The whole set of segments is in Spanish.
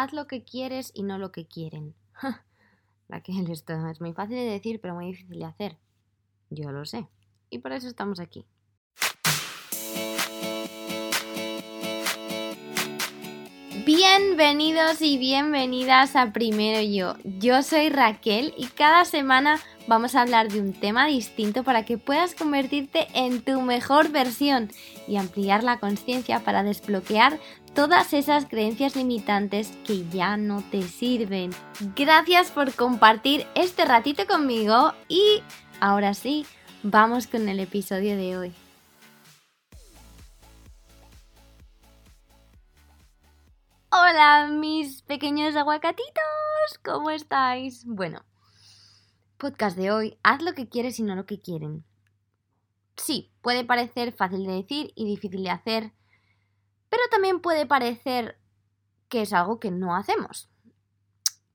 haz lo que quieres y no lo que quieren. Raquel, esto es muy fácil de decir, pero muy difícil de hacer. Yo lo sé. Y por eso estamos aquí. Bienvenidos y bienvenidas a Primero Yo. Yo soy Raquel y cada semana vamos a hablar de un tema distinto para que puedas convertirte en tu mejor versión y ampliar la conciencia para desbloquear todas esas creencias limitantes que ya no te sirven. Gracias por compartir este ratito conmigo y ahora sí, vamos con el episodio de hoy. Hola mis pequeños aguacatitos, ¿cómo estáis? Bueno, podcast de hoy, haz lo que quieres y no lo que quieren. Sí, puede parecer fácil de decir y difícil de hacer, pero también puede parecer que es algo que no hacemos.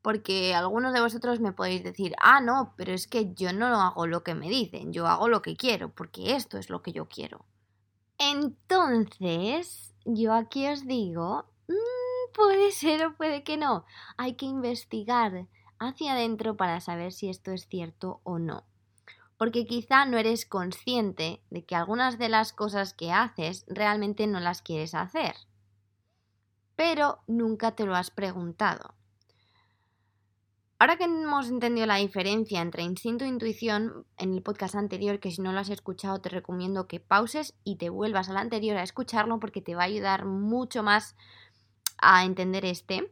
Porque algunos de vosotros me podéis decir, ah, no, pero es que yo no hago lo que me dicen, yo hago lo que quiero, porque esto es lo que yo quiero. Entonces, yo aquí os digo, puede ser o puede que no. Hay que investigar hacia adentro para saber si esto es cierto o no. Porque quizá no eres consciente de que algunas de las cosas que haces realmente no las quieres hacer. Pero nunca te lo has preguntado. Ahora que hemos entendido la diferencia entre instinto e intuición en el podcast anterior, que si no lo has escuchado te recomiendo que pauses y te vuelvas al anterior a escucharlo porque te va a ayudar mucho más a entender este.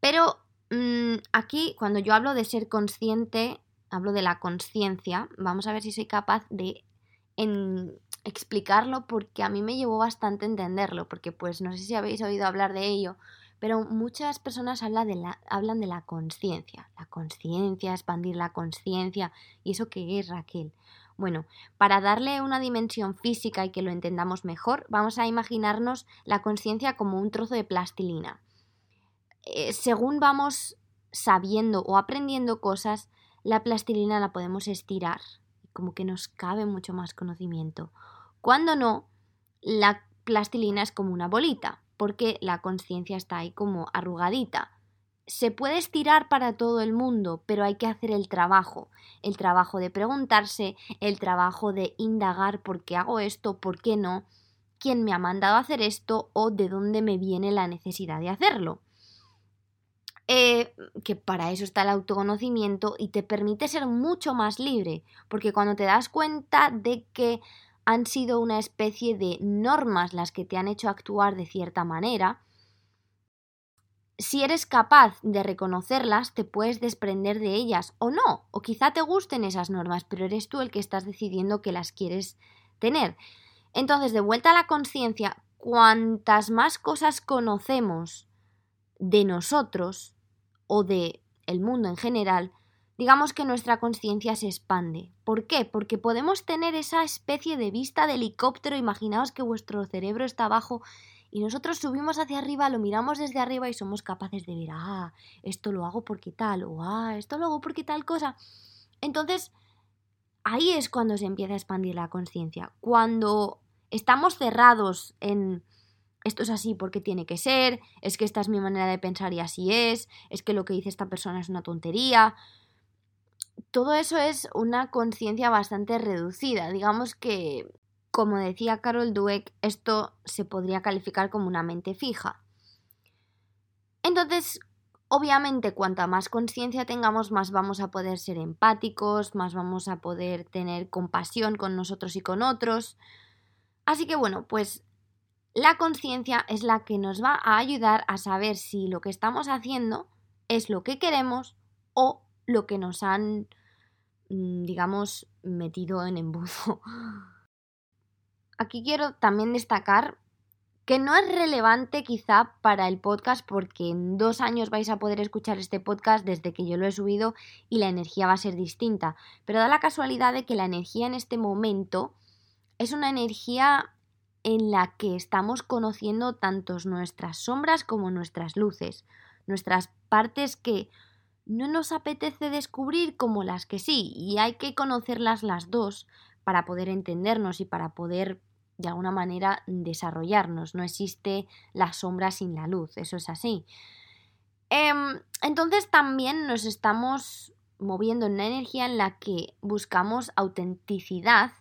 Pero mm, aquí, cuando yo hablo de ser consciente, hablo de la conciencia, vamos a ver si soy capaz de explicarlo porque a mí me llevó bastante entenderlo, porque pues no sé si habéis oído hablar de ello, pero muchas personas hablan de la, hablan de la conciencia, la conciencia, expandir la conciencia, ¿y eso qué es Raquel? Bueno, para darle una dimensión física y que lo entendamos mejor, vamos a imaginarnos la conciencia como un trozo de plastilina. Eh, según vamos sabiendo o aprendiendo cosas, la plastilina la podemos estirar, como que nos cabe mucho más conocimiento. Cuando no, la plastilina es como una bolita, porque la conciencia está ahí como arrugadita se puede estirar para todo el mundo, pero hay que hacer el trabajo, el trabajo de preguntarse, el trabajo de indagar por qué hago esto, por qué no, quién me ha mandado a hacer esto o de dónde me viene la necesidad de hacerlo. Eh, que para eso está el autoconocimiento y te permite ser mucho más libre, porque cuando te das cuenta de que han sido una especie de normas las que te han hecho actuar de cierta manera, si eres capaz de reconocerlas, te puedes desprender de ellas o no, o quizá te gusten esas normas, pero eres tú el que estás decidiendo que las quieres tener. Entonces, de vuelta a la conciencia, cuantas más cosas conocemos de nosotros o de el mundo en general, digamos que nuestra conciencia se expande. ¿Por qué? Porque podemos tener esa especie de vista de helicóptero, imaginaos que vuestro cerebro está abajo y nosotros subimos hacia arriba, lo miramos desde arriba y somos capaces de ver, ah, esto lo hago porque tal, o ah, esto lo hago porque tal cosa. Entonces, ahí es cuando se empieza a expandir la conciencia. Cuando estamos cerrados en esto es así porque tiene que ser, es que esta es mi manera de pensar y así es, es que lo que dice esta persona es una tontería. Todo eso es una conciencia bastante reducida. Digamos que como decía Carol Dweck, esto se podría calificar como una mente fija. Entonces, obviamente, cuanta más conciencia tengamos, más vamos a poder ser empáticos, más vamos a poder tener compasión con nosotros y con otros. Así que bueno, pues la conciencia es la que nos va a ayudar a saber si lo que estamos haciendo es lo que queremos o lo que nos han, mm, digamos, metido en embudo aquí quiero también destacar que no es relevante quizá para el podcast porque en dos años vais a poder escuchar este podcast desde que yo lo he subido y la energía va a ser distinta. Pero da la casualidad de que la energía en este momento es una energía en la que estamos conociendo tanto nuestras sombras como nuestras luces, nuestras partes que no nos apetece descubrir como las que sí, y hay que conocerlas las dos para poder entendernos y para poder de alguna manera desarrollarnos. No existe la sombra sin la luz, eso es así. Em, entonces también nos estamos moviendo en una energía en la que buscamos autenticidad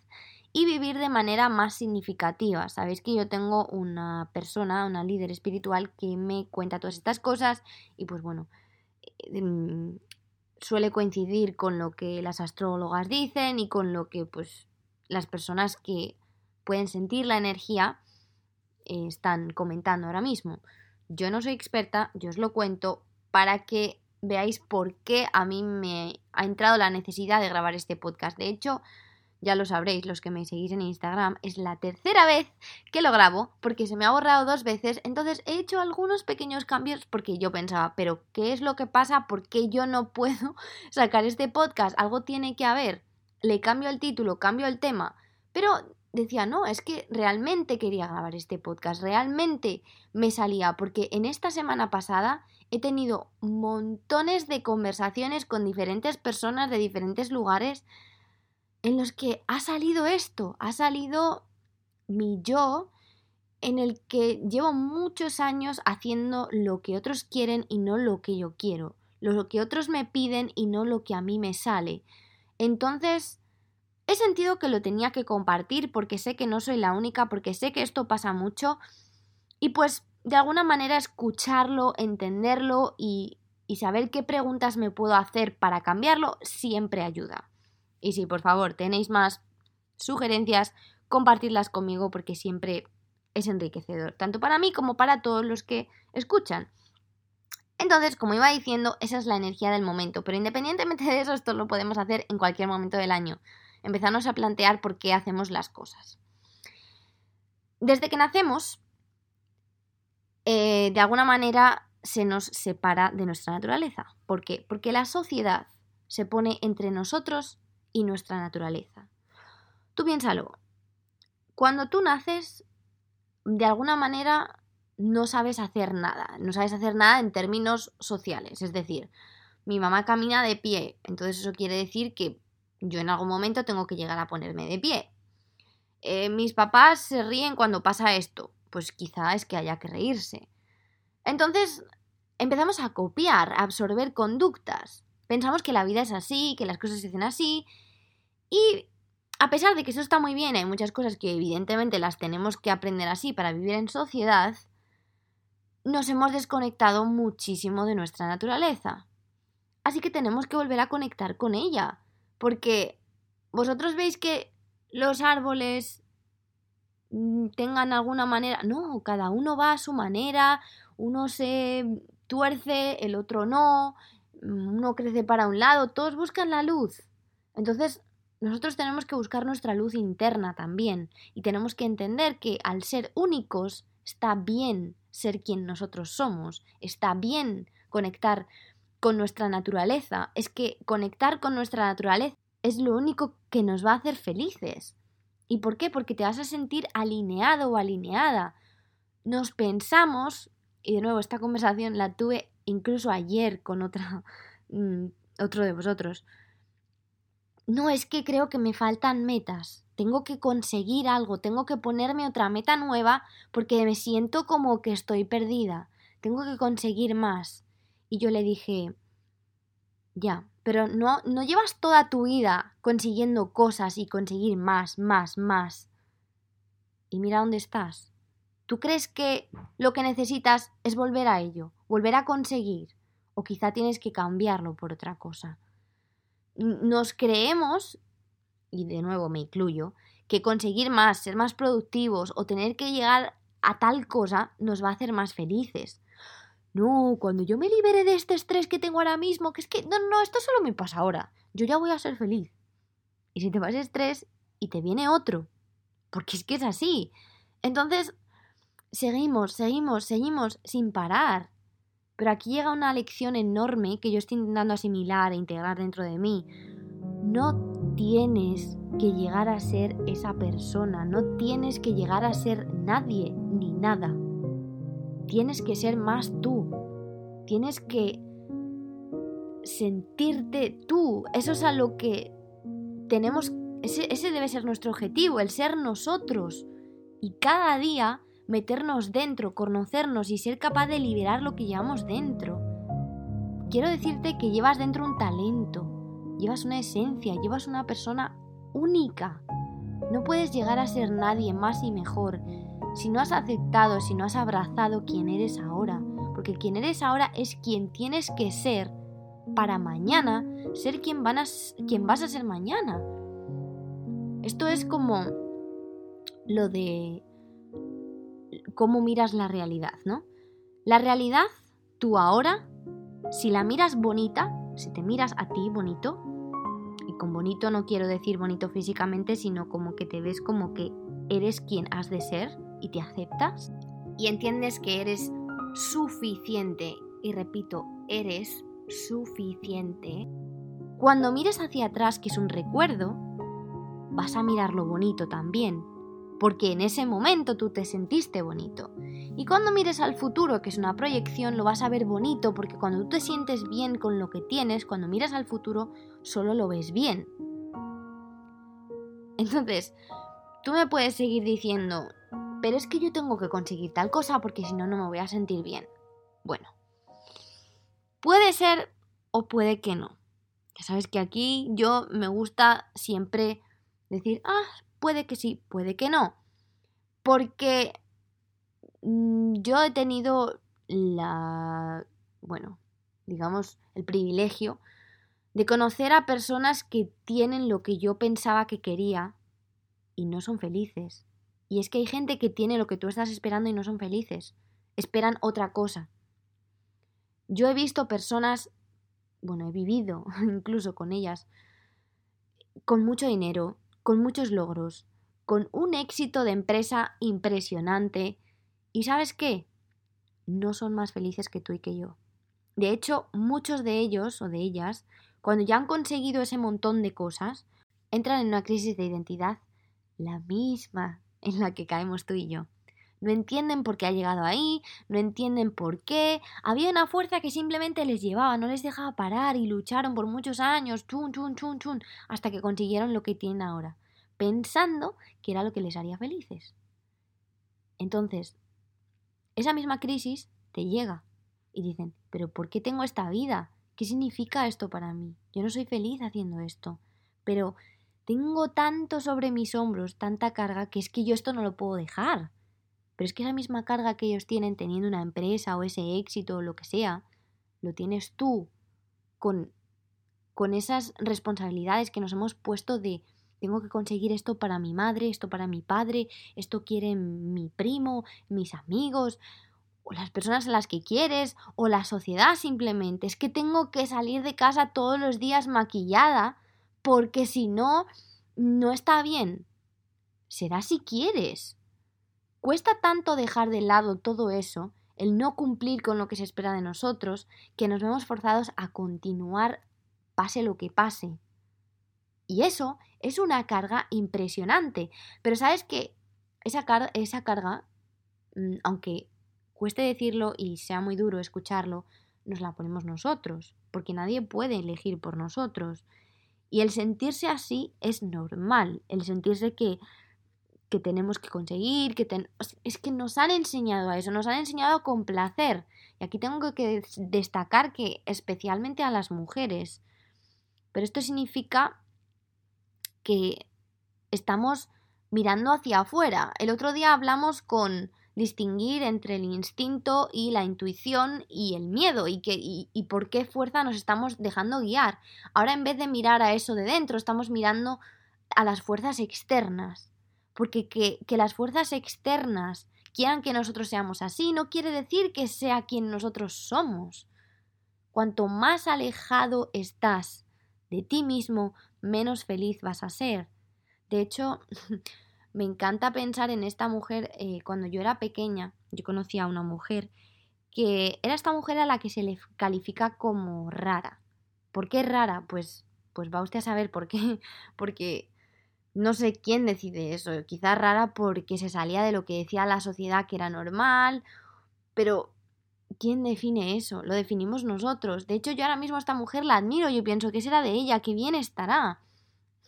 y vivir de manera más significativa. Sabéis que yo tengo una persona, una líder espiritual que me cuenta todas estas cosas y pues bueno, em, suele coincidir con lo que las astrólogas dicen y con lo que pues las personas que pueden sentir la energía eh, están comentando ahora mismo. Yo no soy experta, yo os lo cuento para que veáis por qué a mí me ha entrado la necesidad de grabar este podcast. De hecho, ya lo sabréis los que me seguís en Instagram, es la tercera vez que lo grabo porque se me ha borrado dos veces, entonces he hecho algunos pequeños cambios porque yo pensaba, pero ¿qué es lo que pasa? ¿Por qué yo no puedo sacar este podcast? Algo tiene que haber. Le cambio el título, cambio el tema, pero decía, no, es que realmente quería grabar este podcast, realmente me salía, porque en esta semana pasada he tenido montones de conversaciones con diferentes personas de diferentes lugares en los que ha salido esto, ha salido mi yo en el que llevo muchos años haciendo lo que otros quieren y no lo que yo quiero, lo que otros me piden y no lo que a mí me sale. Entonces, he sentido que lo tenía que compartir porque sé que no soy la única, porque sé que esto pasa mucho y pues de alguna manera escucharlo, entenderlo y, y saber qué preguntas me puedo hacer para cambiarlo siempre ayuda. Y si por favor tenéis más sugerencias, compartirlas conmigo porque siempre es enriquecedor, tanto para mí como para todos los que escuchan. Entonces, como iba diciendo, esa es la energía del momento, pero independientemente de eso, esto lo podemos hacer en cualquier momento del año. Empezamos a plantear por qué hacemos las cosas. Desde que nacemos, eh, de alguna manera se nos separa de nuestra naturaleza. ¿Por qué? Porque la sociedad se pone entre nosotros y nuestra naturaleza. Tú piénsalo. Cuando tú naces, de alguna manera no sabes hacer nada. No sabes hacer nada en términos sociales. Es decir, mi mamá camina de pie. Entonces eso quiere decir que yo en algún momento tengo que llegar a ponerme de pie. Eh, mis papás se ríen cuando pasa esto. Pues quizá es que haya que reírse. Entonces empezamos a copiar, a absorber conductas. Pensamos que la vida es así, que las cosas se hacen así y a pesar de que eso está muy bien, hay muchas cosas que evidentemente las tenemos que aprender así para vivir en sociedad, nos hemos desconectado muchísimo de nuestra naturaleza. Así que tenemos que volver a conectar con ella, porque vosotros veis que los árboles mm, tengan alguna manera, no, cada uno va a su manera, uno se tuerce, el otro no, uno crece para un lado, todos buscan la luz. Entonces, nosotros tenemos que buscar nuestra luz interna también y tenemos que entender que al ser únicos está bien ser quien nosotros somos, está bien conectar con nuestra naturaleza. Es que conectar con nuestra naturaleza es lo único que nos va a hacer felices. ¿Y por qué? Porque te vas a sentir alineado o alineada. Nos pensamos, y de nuevo esta conversación la tuve incluso ayer con otra, mm, otro de vosotros, no es que creo que me faltan metas, tengo que conseguir algo, tengo que ponerme otra meta nueva porque me siento como que estoy perdida, tengo que conseguir más. Y yo le dije, ya, pero no, no llevas toda tu vida consiguiendo cosas y conseguir más, más, más. Y mira dónde estás. ¿Tú crees que lo que necesitas es volver a ello, volver a conseguir? O quizá tienes que cambiarlo por otra cosa nos creemos, y de nuevo me incluyo, que conseguir más, ser más productivos o tener que llegar a tal cosa nos va a hacer más felices. No, cuando yo me libere de este estrés que tengo ahora mismo, que es que no, no, esto solo me pasa ahora, yo ya voy a ser feliz. Y si te vas estrés y te viene otro, porque es que es así. Entonces, seguimos, seguimos, seguimos sin parar. Pero aquí llega una lección enorme que yo estoy intentando asimilar e integrar dentro de mí. No tienes que llegar a ser esa persona, no tienes que llegar a ser nadie ni nada. Tienes que ser más tú. Tienes que sentirte tú. Eso es a lo que tenemos, ese, ese debe ser nuestro objetivo, el ser nosotros. y cada día meternos dentro, conocernos y ser capaz de liberar lo que llevamos dentro. Quiero decirte que llevas dentro un talento, llevas una esencia, llevas una persona única. No puedes llegar a ser nadie más y mejor si no has aceptado, si no has abrazado quien eres ahora. Porque quien eres ahora es quien tienes que ser para mañana ser quien, van a, quien vas a ser mañana. Esto es como lo de cómo miras la realidad, ¿no? La realidad, tú ahora, si la miras bonita, si te miras a ti bonito, y con bonito no quiero decir bonito físicamente, sino como que te ves como que eres quien has de ser y te aceptas, y entiendes que eres suficiente, y repito, eres suficiente, cuando mires hacia atrás, que es un recuerdo, vas a mirar lo bonito también, porque en ese momento tú te sentiste bonito. Y cuando mires al futuro, que es una proyección, lo vas a ver bonito, porque cuando tú te sientes bien con lo que tienes, cuando miras al futuro, solo lo ves bien. Entonces, tú me puedes seguir diciendo, pero es que yo tengo que conseguir tal cosa porque si no, no me voy a sentir bien. Bueno, puede ser o puede que no. Ya sabes que aquí yo me gusta siempre decir, ah, puede que sí, puede que no. Porque mm, yo he tenido la, bueno, digamos, el privilegio de conocer a personas que tienen lo que yo pensaba que quería y no son felices. Y es que hay gente que tiene lo que tú estás esperando y no son felices. Esperan otra cosa. Yo he visto personas bueno, he vivido incluso con ellas, con mucho dinero, con muchos logros, con un éxito de empresa impresionante. ¿Y sabes qué? No son más felices que tú y que yo. De hecho, muchos de ellos o de ellas, cuando ya han conseguido ese montón de cosas, entran en una crisis de identidad, la misma en la que caemos tú y yo no entienden por qué ha llegado ahí, no entienden por qué. Había una fuerza que simplemente les llevaba, no les dejaba parar y lucharon por muchos años, chun, chun, chun, chun, hasta que consiguieron lo que tienen ahora, pensando que era lo que les haría felices. Entonces, esa misma crisis te llega y dicen, pero ¿por qué tengo esta vida? ¿Qué significa esto para mí? Yo no soy feliz haciendo esto, pero tengo tanto sobre mis hombros, tanta carga, que es que yo esto no lo puedo dejar. Pero es que esa misma carga que ellos tienen teniendo una empresa o ese éxito o lo que sea, lo tienes tú con, con esas responsabilidades que nos hemos puesto de tengo que conseguir esto para mi madre, esto para mi padre, esto quiere mi primo, mis amigos, o las personas a las que quieres, o la sociedad simplemente. Es que tengo que salir de casa todos los días maquillada, porque si no, no está bien. Será si quieres. Cuesta tanto dejar de lado todo eso, el no cumplir con lo que se espera de nosotros, que nos vemos forzados a continuar pase lo que pase. Y eso es una carga impresionante. Pero sabes que esa, esa carga, mm, aunque cueste decirlo y sea muy duro escucharlo, nos la ponemos nosotros, porque nadie puede elegir por nosotros. Y el sentirse así es normal, el sentirse que que tenemos que conseguir, que es que nos han enseñado a eso, nos han enseñado a complacer. Y aquí tengo que destacar que especialmente a las mujeres. Pero esto significa que estamos mirando hacia afuera. El otro día hablamos con distinguir entre el instinto y la intuición y el miedo y, que, y por qué fuerza nos estamos dejando guiar. Ahora en vez de mirar a eso de dentro, estamos mirando a las fuerzas externas. Porque que, las fuerzas externas quieran que nosotros seamos así no quiere decir que sea quien nosotros somos. Cuanto más alejado estás de ti mismo, menos feliz vas a ser. De hecho, me encanta pensar en esta mujer. Eh, cuando yo era pequeña, yo conocía a una mujer que era esta mujer a la que se le califica como rara. ¿Por qué rara? Pues, pues va usted a saber por qué. Porque no sé quién decide eso, quizás rara porque se salía de lo que decía la sociedad que era normal, pero ¿quién define eso? Lo definimos nosotros. De hecho, yo ahora mismo a esta mujer la admiro, yo pienso que será de ella, que bien estará.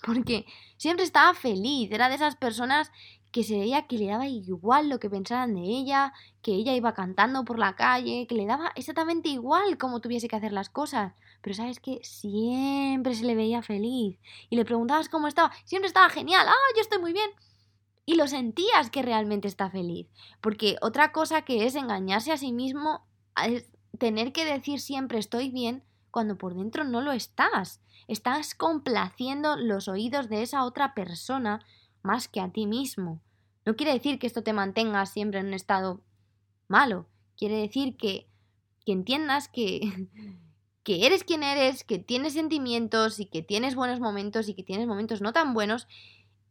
Porque siempre estaba feliz, era de esas personas que se veía que le daba igual lo que pensaran de ella, que ella iba cantando por la calle, que le daba exactamente igual cómo tuviese que hacer las cosas. Pero sabes que siempre se le veía feliz. Y le preguntabas cómo estaba, siempre estaba genial, ah, yo estoy muy bien. Y lo sentías que realmente está feliz. Porque otra cosa que es engañarse a sí mismo es tener que decir siempre estoy bien cuando por dentro no lo estás. Estás complaciendo los oídos de esa otra persona más que a ti mismo. No quiere decir que esto te mantenga siempre en un estado malo. Quiere decir que, que entiendas que, que eres quien eres, que tienes sentimientos y que tienes buenos momentos y que tienes momentos no tan buenos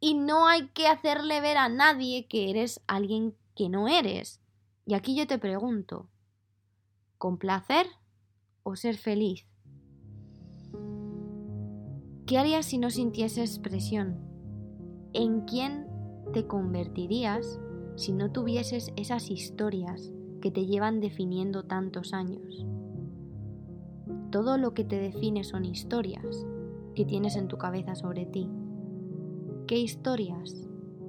y no hay que hacerle ver a nadie que eres alguien que no eres. Y aquí yo te pregunto, ¿complacer o ser feliz? ¿Qué harías si no sintieses presión? ¿En quién te convertirías si no tuvieses esas historias que te llevan definiendo tantos años? Todo lo que te define son historias que tienes en tu cabeza sobre ti. ¿Qué historias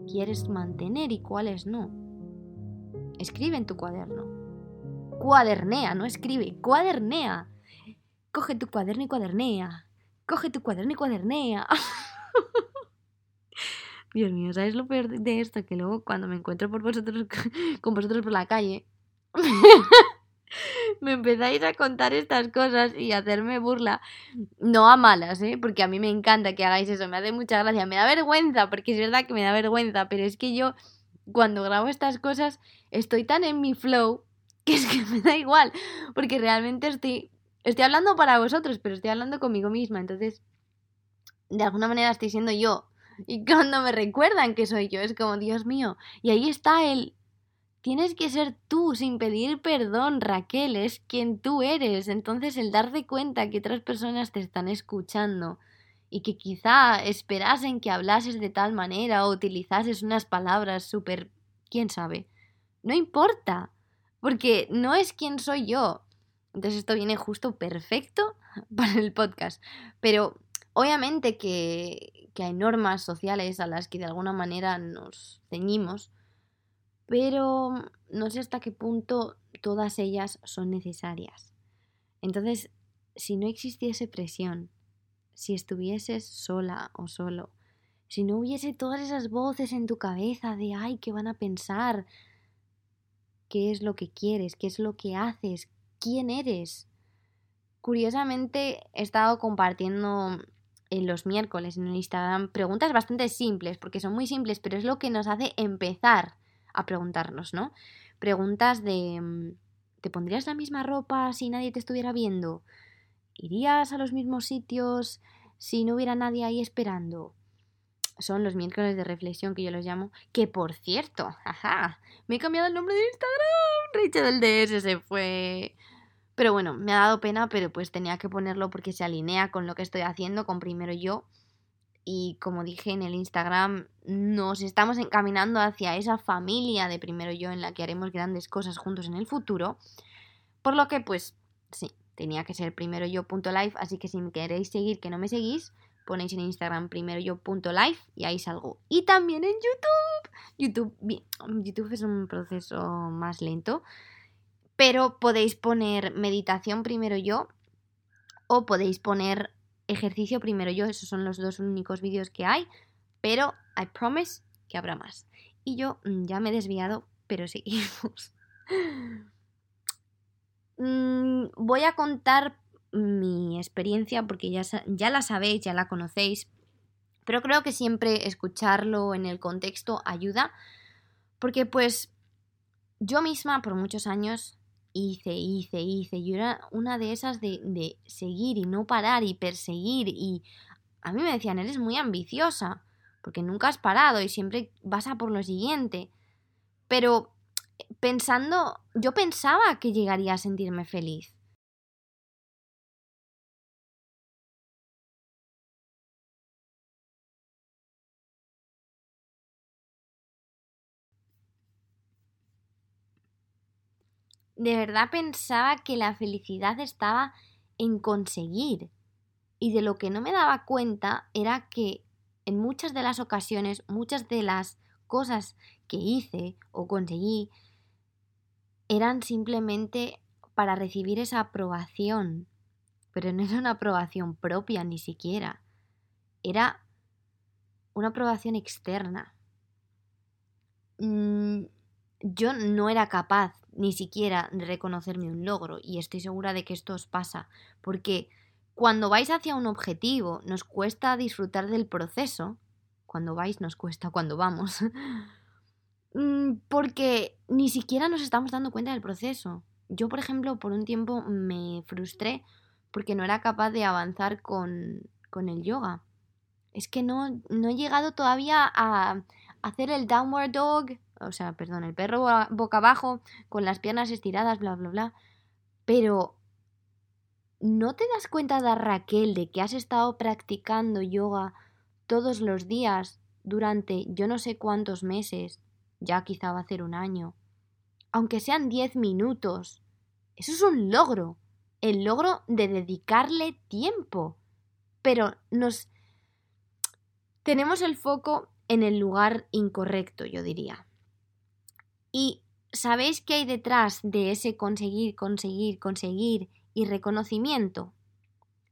quieres mantener y cuáles no? Escribe en tu cuaderno. Cuadernea, no escribe, cuadernea. Coge tu cuaderno y cuadernea. Coge tu cuaderno y cuadernea. Dios mío, ¿sabes lo peor de esto? Que luego cuando me encuentro por vosotros, con vosotros por la calle, me empezáis a contar estas cosas y a hacerme burla. No a malas, ¿eh? Porque a mí me encanta que hagáis eso, me hace mucha gracia. Me da vergüenza, porque es verdad que me da vergüenza, pero es que yo cuando grabo estas cosas estoy tan en mi flow que es que me da igual, porque realmente estoy, estoy hablando para vosotros, pero estoy hablando conmigo misma, entonces de alguna manera estoy siendo yo y cuando me recuerdan que soy yo, es como, Dios mío. Y ahí está el... Tienes que ser tú sin pedir perdón, Raquel, es quien tú eres. Entonces el darte cuenta que otras personas te están escuchando y que quizá esperasen que hablases de tal manera o utilizases unas palabras súper... quién sabe. No importa, porque no es quien soy yo. Entonces esto viene justo perfecto para el podcast. Pero obviamente que, que hay normas sociales a las que de alguna manera nos ceñimos, pero no sé hasta qué punto todas ellas son necesarias. Entonces, si no existiese presión, si estuvieses sola o solo, si no hubiese todas esas voces en tu cabeza de, ay, ¿qué van a pensar? ¿Qué es lo que quieres? ¿Qué es lo que haces? ¿Quién eres? Curiosamente, he estado compartiendo en los miércoles en el Instagram preguntas bastante simples, porque son muy simples, pero es lo que nos hace empezar a preguntarnos, ¿no? Preguntas de mm, ¿te pondrías la misma ropa si nadie te estuviera viendo? ¿Irías a los mismos sitios si no hubiera nadie ahí esperando? Son los miércoles de reflexión que yo los llamo. Que por cierto, ajá, me he cambiado el nombre de Instagram. Rachel del DS se fue. Pero bueno, me ha dado pena, pero pues tenía que ponerlo porque se alinea con lo que estoy haciendo, con primero yo. Y como dije en el Instagram, nos estamos encaminando hacia esa familia de primero yo en la que haremos grandes cosas juntos en el futuro. Por lo que pues sí, tenía que ser primero yo.live, así que si me queréis seguir que no me seguís, ponéis en Instagram primero yo.live y ahí salgo. Y también en YouTube. YouTube, YouTube es un proceso más lento. Pero podéis poner meditación primero yo o podéis poner ejercicio primero yo. Esos son los dos únicos vídeos que hay. Pero I promise que habrá más. Y yo mm, ya me he desviado, pero seguimos. Mm, voy a contar mi experiencia porque ya, ya la sabéis, ya la conocéis. Pero creo que siempre escucharlo en el contexto ayuda. Porque pues yo misma por muchos años hice, hice, hice. Yo era una de esas de, de seguir y no parar y perseguir y a mí me decían, eres muy ambiciosa, porque nunca has parado y siempre vas a por lo siguiente. Pero pensando, yo pensaba que llegaría a sentirme feliz. De verdad pensaba que la felicidad estaba en conseguir. Y de lo que no me daba cuenta era que en muchas de las ocasiones, muchas de las cosas que hice o conseguí eran simplemente para recibir esa aprobación, pero no era una aprobación propia ni siquiera, era una aprobación externa. Mm, yo no era capaz ni siquiera reconocerme un logro y estoy segura de que esto os pasa, porque cuando vais hacia un objetivo nos cuesta disfrutar del proceso, cuando vais nos cuesta cuando vamos, mm, porque ni siquiera nos estamos dando cuenta del proceso. Yo, por ejemplo, por un tiempo me frustré porque no era capaz de avanzar con, con el yoga. Es que no, no he llegado todavía a hacer el downward dog, o sea, perdón, el perro boca abajo, con las piernas estiradas, bla, bla, bla. Pero, ¿no te das cuenta, de Raquel, de que has estado practicando yoga todos los días durante yo no sé cuántos meses? Ya quizá va a ser un año. Aunque sean 10 minutos. Eso es un logro. El logro de dedicarle tiempo. Pero nos... Tenemos el foco en el lugar incorrecto, yo diría. Y ¿sabéis qué hay detrás de ese conseguir, conseguir, conseguir y reconocimiento?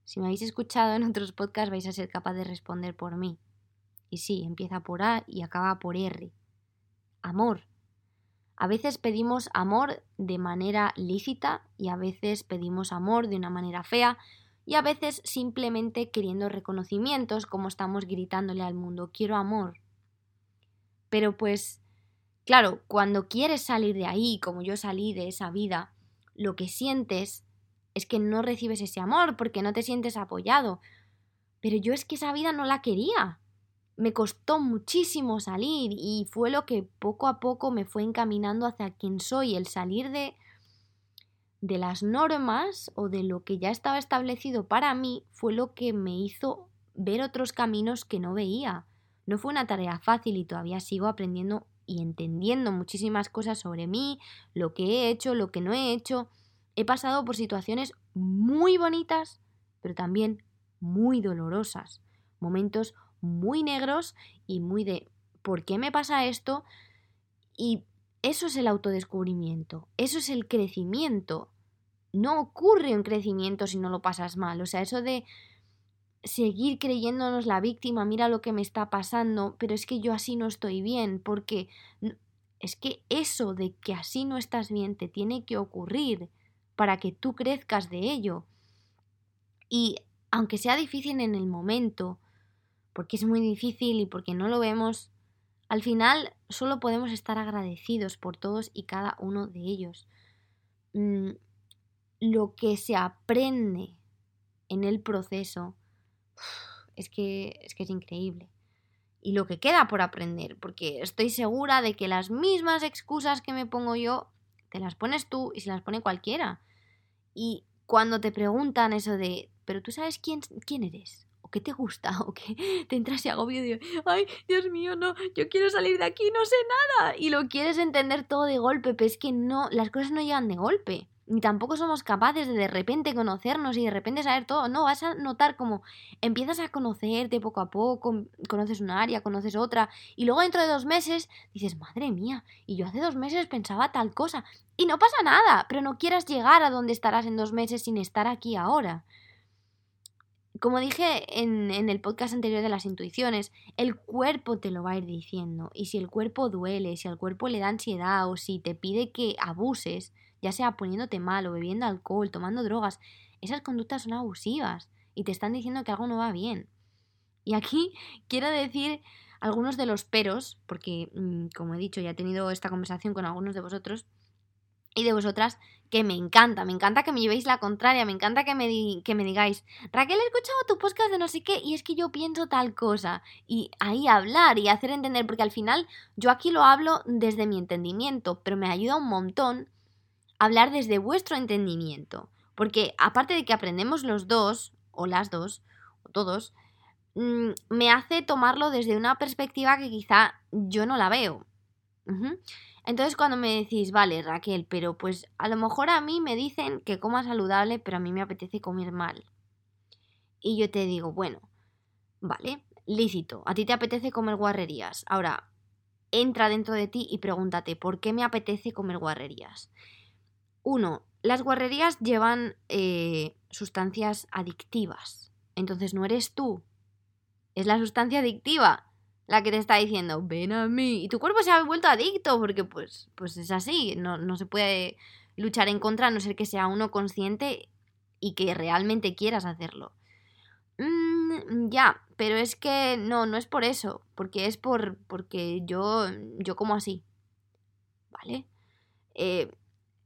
Si me habéis escuchado en otros podcasts vais a ser capaz de responder por mí. Y sí, empieza por A y acaba por R. Amor. A veces pedimos amor de manera lícita y a veces pedimos amor de una manera fea y a veces simplemente queriendo reconocimientos como estamos gritándole al mundo quiero amor. Pero pues, claro, cuando quieres salir de ahí, como yo salí de esa vida, lo que sientes es que no recibes ese amor porque no te sientes apoyado. Pero yo es que esa vida no la quería. Me costó muchísimo salir y fue lo que poco a poco me fue encaminando hacia quien soy, el salir de de las normas o de lo que ya estaba establecido para mí fue lo que me hizo ver otros caminos que no veía. No fue una tarea fácil y todavía sigo aprendiendo y entendiendo muchísimas cosas sobre mí, lo que he hecho, lo que no he hecho. He pasado por situaciones muy bonitas, pero también muy dolorosas, momentos muy negros y muy de ¿por qué me pasa esto? Y eso es el autodescubrimiento, eso es el crecimiento. No ocurre un crecimiento si no lo pasas mal, o sea, eso de seguir creyéndonos la víctima, mira lo que me está pasando, pero es que yo así no estoy bien, porque es que eso de que así no estás bien te tiene que ocurrir para que tú crezcas de ello. Y aunque sea difícil en el momento, porque es muy difícil y porque no lo vemos, al final solo podemos estar agradecidos por todos y cada uno de ellos. Mm, lo que se aprende en el proceso es que, es que es increíble. Y lo que queda por aprender, porque estoy segura de que las mismas excusas que me pongo yo, te las pones tú y se las pone cualquiera. Y cuando te preguntan eso de, pero tú sabes quién, quién eres, o qué te gusta, o qué te entras y agobio de, ay, Dios mío, no, yo quiero salir de aquí, no sé nada. Y lo quieres entender todo de golpe, pero es que no, las cosas no llegan de golpe ni tampoco somos capaces de de repente conocernos y de repente saber todo. No, vas a notar como empiezas a conocerte poco a poco, conoces una área, conoces otra, y luego dentro de dos meses dices, madre mía, y yo hace dos meses pensaba tal cosa. Y no pasa nada, pero no quieras llegar a donde estarás en dos meses sin estar aquí ahora. Como dije en, en el podcast anterior de las intuiciones, el cuerpo te lo va a ir diciendo. Y si el cuerpo duele, si al cuerpo le da ansiedad o si te pide que abuses, ya sea poniéndote mal o bebiendo alcohol, tomando drogas, esas conductas son abusivas y te están diciendo que algo no va bien. Y aquí quiero decir algunos de los peros, porque mm, como he dicho, ya he tenido esta conversación con algunos de vosotros y de vosotras, que me encanta, me encanta que me llevéis la contraria, me encanta que me, que me digáis, Raquel, he escuchado tu podcast de no sé qué y es que yo pienso tal cosa. Y ahí hablar y hacer entender, porque al final yo aquí lo hablo desde mi entendimiento, pero me ayuda un montón hablar desde vuestro entendimiento. Porque aparte de que aprendemos los dos, o las dos, o todos, mm, me hace tomarlo desde una perspectiva que quizá yo no la veo. Entonces cuando me decís, vale Raquel, pero pues a lo mejor a mí me dicen que coma saludable, pero a mí me apetece comer mal. Y yo te digo, bueno, vale, lícito, a ti te apetece comer guarrerías. Ahora, entra dentro de ti y pregúntate, ¿por qué me apetece comer guarrerías? Uno, las guarrerías llevan eh, sustancias adictivas. Entonces no eres tú, es la sustancia adictiva la que te está diciendo, ven a mí. Y tu cuerpo se ha vuelto adicto porque pues, pues es así, no, no se puede luchar en contra a no ser que sea uno consciente y que realmente quieras hacerlo. Mm, ya, pero es que no, no es por eso, porque es por porque yo yo como así. ¿Vale? Eh,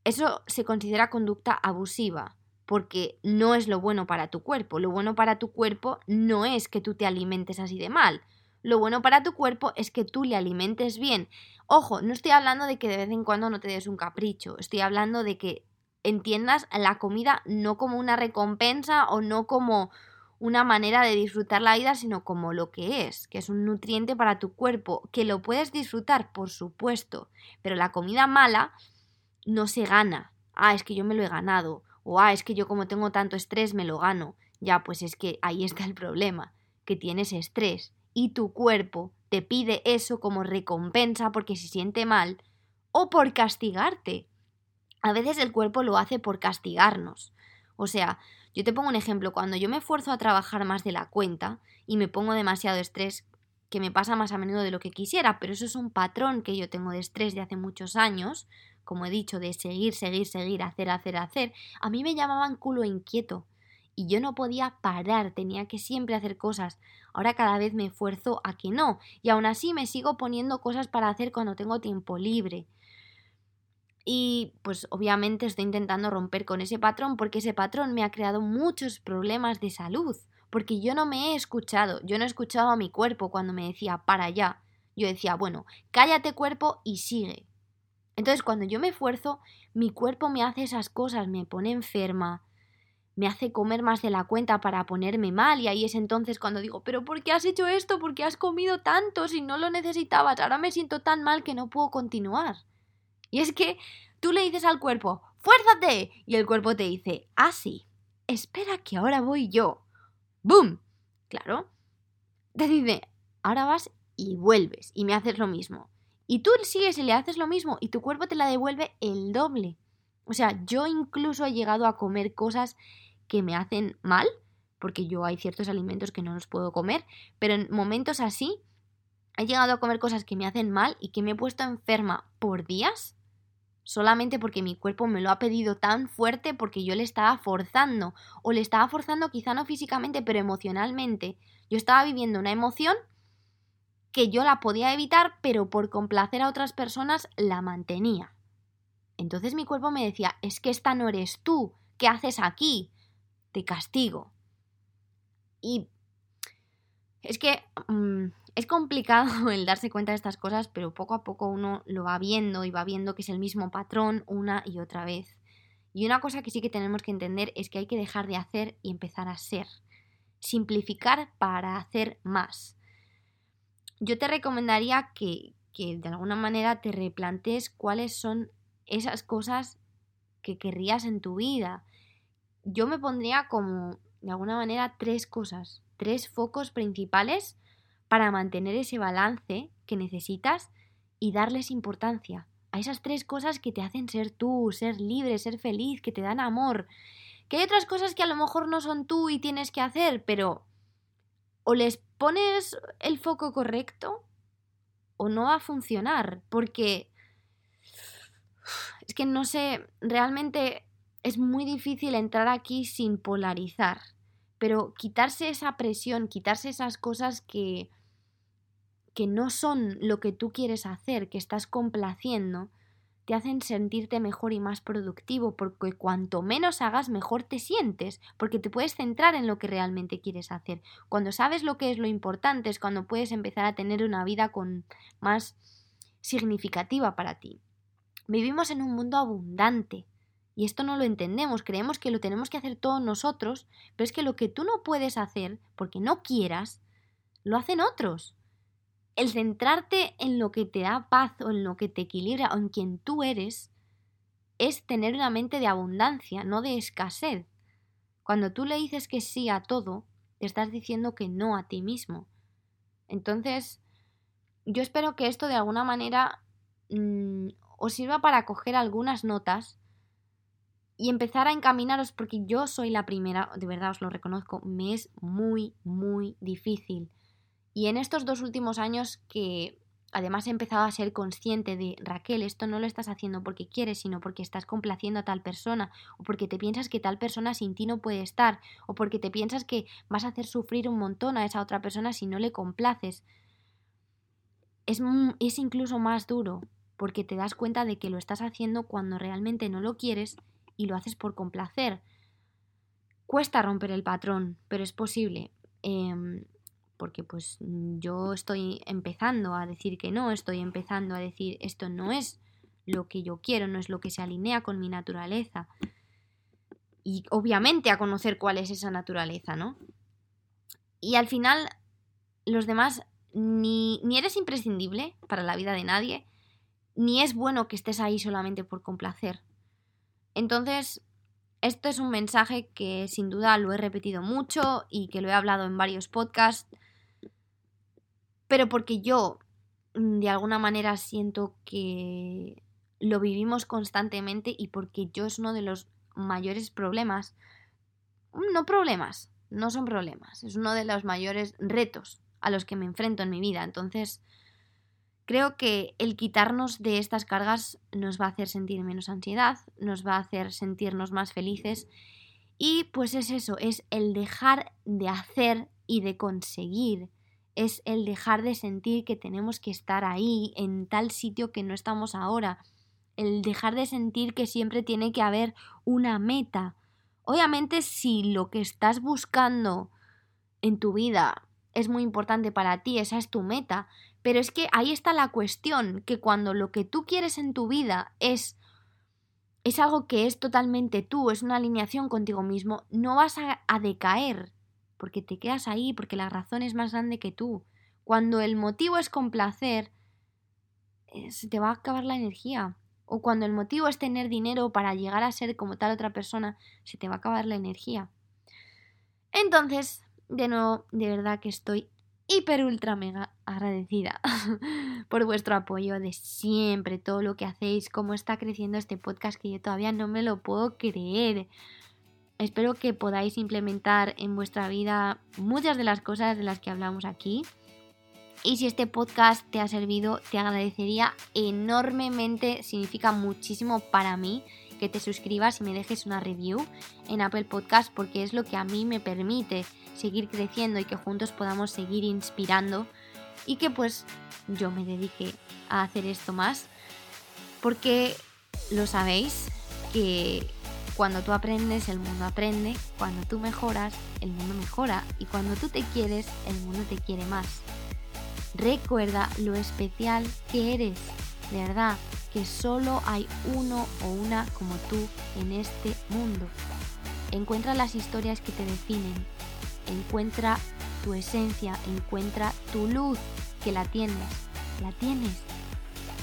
eso se considera conducta abusiva, porque no es lo bueno para tu cuerpo. Lo bueno para tu cuerpo no es que tú te alimentes así de mal. Lo bueno para tu cuerpo es que tú le alimentes bien. Ojo, no estoy hablando de que de vez en cuando no te des un capricho, estoy hablando de que entiendas la comida no como una recompensa o no como una manera de disfrutar la vida, sino como lo que es, que es un nutriente para tu cuerpo, que lo puedes disfrutar, por supuesto, pero la comida mala no se gana. Ah, es que yo me lo he ganado. O ah, es que yo como tengo tanto estrés me lo gano. Ya, pues es que ahí está el problema, que tienes estrés y tu cuerpo te pide eso como recompensa porque se siente mal o por castigarte. A veces el cuerpo lo hace por castigarnos. O sea, yo te pongo un ejemplo, cuando yo me esfuerzo a trabajar más de la cuenta y me pongo demasiado estrés, que me pasa más a menudo de lo que quisiera, pero eso es un patrón que yo tengo de estrés de hace muchos años, como he dicho, de seguir, seguir, seguir, hacer, hacer, hacer, a mí me llamaban culo inquieto y yo no podía parar, tenía que siempre hacer cosas. Ahora cada vez me esfuerzo a que no, y aún así me sigo poniendo cosas para hacer cuando tengo tiempo libre. Y pues obviamente estoy intentando romper con ese patrón porque ese patrón me ha creado muchos problemas de salud. Porque yo no me he escuchado, yo no he escuchado a mi cuerpo cuando me decía para allá. Yo decía, bueno, cállate cuerpo y sigue. Entonces cuando yo me esfuerzo, mi cuerpo me hace esas cosas, me pone enferma, me hace comer más de la cuenta para ponerme mal y ahí es entonces cuando digo, pero ¿por qué has hecho esto? ¿Por qué has comido tanto si no lo necesitabas? Ahora me siento tan mal que no puedo continuar. Y es que tú le dices al cuerpo, ¡fuérzate! Y el cuerpo te dice, ah, sí, espera que ahora voy yo. ¡Bum! Claro. Te dice, ahora vas y vuelves y me haces lo mismo. Y tú sigues y le haces lo mismo y tu cuerpo te la devuelve el doble. O sea, yo incluso he llegado a comer cosas que me hacen mal, porque yo hay ciertos alimentos que no los puedo comer, pero en momentos así he llegado a comer cosas que me hacen mal y que me he puesto enferma por días solamente porque mi cuerpo me lo ha pedido tan fuerte porque yo le estaba forzando o le estaba forzando quizá no físicamente pero emocionalmente. Yo estaba viviendo una emoción que yo la podía evitar pero por complacer a otras personas la mantenía. Entonces mi cuerpo me decía, es que esta no eres tú, ¿qué haces aquí? Te castigo. Y es que mm, es complicado el darse cuenta de estas cosas, pero poco a poco uno lo va viendo y va viendo que es el mismo patrón una y otra vez. Y una cosa que sí que tenemos que entender es que hay que dejar de hacer y empezar a ser. Simplificar para hacer más. Yo te recomendaría que, que de alguna manera te replantees cuáles son esas cosas que querrías en tu vida. Yo me pondría como, de alguna manera, tres cosas, tres focos principales para mantener ese balance que necesitas y darles importancia a esas tres cosas que te hacen ser tú, ser libre, ser feliz, que te dan amor. Que hay otras cosas que a lo mejor no son tú y tienes que hacer, pero o les pones el foco correcto o no va a funcionar, porque es que no sé, realmente es muy difícil entrar aquí sin polarizar, pero quitarse esa presión, quitarse esas cosas que que no son lo que tú quieres hacer, que estás complaciendo, te hacen sentirte mejor y más productivo, porque cuanto menos hagas, mejor te sientes, porque te puedes centrar en lo que realmente quieres hacer. Cuando sabes lo que es lo importante es cuando puedes empezar a tener una vida con más significativa para ti. Vivimos en un mundo abundante, y esto no lo entendemos, creemos que lo tenemos que hacer todos nosotros, pero es que lo que tú no puedes hacer, porque no quieras, lo hacen otros el centrarte en lo que te da paz o en lo que te equilibra o en quien tú eres, es tener una mente de abundancia, no de escasez. Cuando tú le dices que sí a todo, te estás diciendo que no a ti mismo. Entonces, yo espero que esto de alguna manera mm, os sirva para coger algunas notas y empezar a encaminaros, porque yo soy la primera, de verdad os lo reconozco, me es muy, muy difícil. Y en estos dos últimos años que además he empezado a ser consciente de Raquel, esto no lo estás haciendo porque quieres, sino porque estás complaciendo a tal persona, o porque te piensas que tal persona sin ti no puede estar, o porque te piensas que vas a hacer sufrir un montón a esa otra persona si no le complaces. Es, es incluso más duro, porque te das cuenta de que lo estás haciendo cuando realmente no lo quieres y lo haces por complacer. Cuesta romper el patrón, pero es posible. Em, porque pues yo estoy empezando a decir que no, estoy empezando a decir esto no es lo que yo quiero, no es lo que se alinea con mi naturaleza. Y obviamente a conocer cuál es esa naturaleza, ¿no? Y al final los demás ni, ni eres imprescindible para la vida de nadie, ni es bueno que estés ahí solamente por complacer. Entonces, esto es un mensaje que sin duda lo he repetido mucho y que lo he hablado en varios podcasts, pero porque yo mm, de alguna manera siento que lo vivimos constantemente y porque yo es uno de los mayores problemas, mm, no problemas, no son problemas, es uno de los mayores retos a los que me enfrento en mi vida. Entonces, Creo que el quitarnos de estas cargas nos va a hacer sentir menos ansiedad, nos va a hacer sentirnos más felices y pues es eso, es el dejar de hacer y de conseguir, es el dejar de sentir que tenemos que estar ahí, en tal sitio que no estamos ahora, el dejar de sentir que siempre tiene que haber una meta. Obviamente si lo que estás buscando en tu vida es muy importante para ti, esa es tu meta, pero es que ahí está la cuestión, que cuando lo que tú quieres en tu vida es es algo que es totalmente tú, es una alineación contigo mismo, no vas a, decaer, porque te quedas ahí, porque la razón es más grande que tú. Cuando el motivo es complacer, eh, se te va a acabar la energía. O cuando el motivo es tener dinero para llegar a ser como tal otra persona, se te va a acabar la energía. Entonces, de nuevo, de verdad que estoy hiper ultra mega agradecida por vuestro apoyo de siempre, todo lo que hacéis, cómo está creciendo este podcast que yo todavía no me lo puedo creer. Espero que podáis implementar en vuestra vida muchas de las cosas de las que hablamos aquí. Y si este podcast te ha servido, te agradecería enormemente, significa muchísimo para mí que te suscribas y me dejes una review en Apple Podcast porque es lo que a mí me permite seguir creciendo y que juntos podamos seguir inspirando y que pues yo me dedique a hacer esto más porque lo sabéis que cuando tú aprendes el mundo aprende, cuando tú mejoras el mundo mejora y cuando tú te quieres el mundo te quiere más. Recuerda lo especial que eres, de verdad, que solo hay uno o una como tú en este mundo. Encuentra las historias que te definen, encuentra tu esencia, encuentra tu luz, que la tienes, la tienes.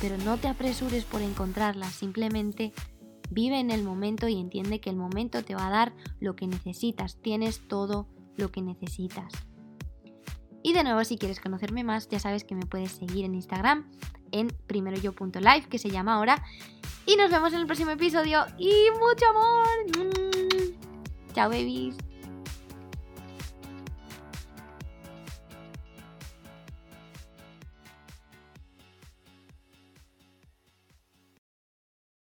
Pero no te apresures por encontrarla, simplemente vive en el momento y entiende que el momento te va a dar lo que necesitas, tienes todo lo que necesitas. Y de nuevo, si quieres conocerme más, ya sabes que me puedes seguir en Instagram en primeroyo.live, que se llama ahora. Y nos vemos en el próximo episodio. Y mucho amor. Mm. Chao, babies.